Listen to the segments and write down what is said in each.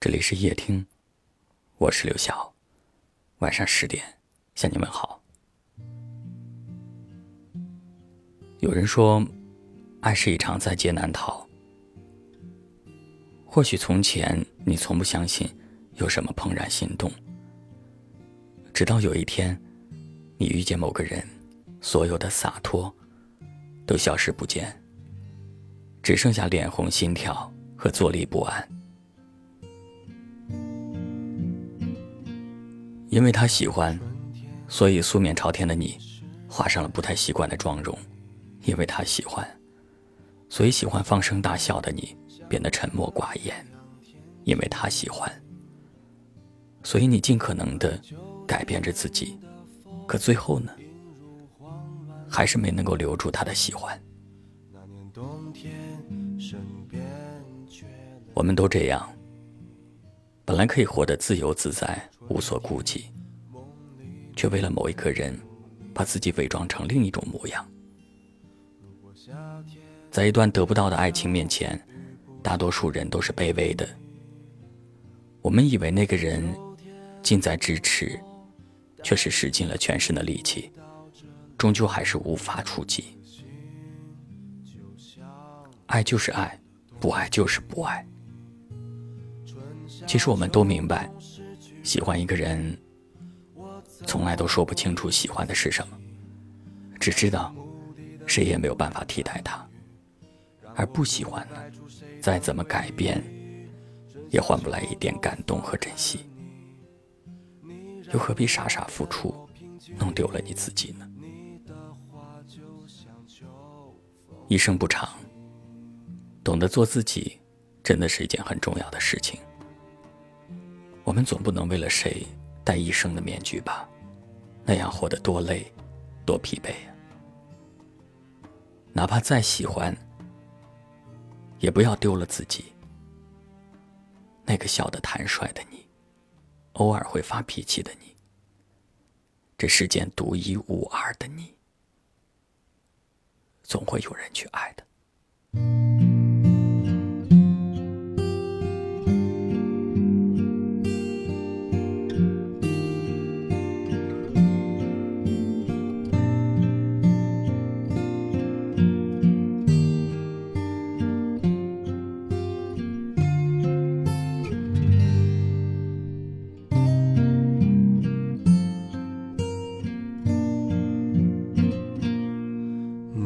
这里是夜听，我是刘晓。晚上十点向你问好。有人说，爱是一场在劫难逃。或许从前你从不相信有什么怦然心动，直到有一天，你遇见某个人，所有的洒脱都消失不见，只剩下脸红心跳和坐立不安。因为他喜欢，所以素面朝天的你，画上了不太习惯的妆容；因为他喜欢，所以喜欢放声大笑的你变得沉默寡言；因为他喜欢，所以你尽可能的改变着自己，可最后呢，还是没能够留住他的喜欢。我们都这样，本来可以活得自由自在。无所顾忌，却为了某一个人，把自己伪装成另一种模样。在一段得不到的爱情面前，大多数人都是卑微的。我们以为那个人近在咫尺，却是使尽了全身的力气，终究还是无法触及。爱就是爱，不爱就是不爱。其实我们都明白。喜欢一个人，从来都说不清楚喜欢的是什么，只知道谁也没有办法替代他。而不喜欢呢，再怎么改变，也换不来一点感动和珍惜。又何必傻傻付出，弄丢了你自己呢？一生不长，懂得做自己，真的是一件很重要的事情。我们总不能为了谁戴一生的面具吧？那样活得多累，多疲惫啊！哪怕再喜欢，也不要丢了自己。那个笑得坦率的你，偶尔会发脾气的你，这世间独一无二的你，总会有人去爱的。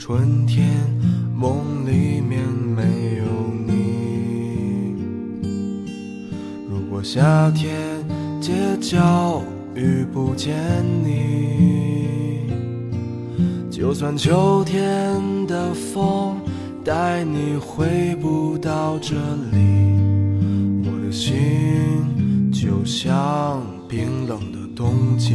春天。梦里面没有你，如果夏天街角遇不见你，就算秋天的风带你回不到这里，我的心就像冰冷的冬季，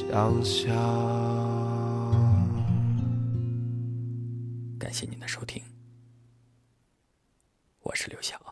想象。感谢您的收听，我是刘晓。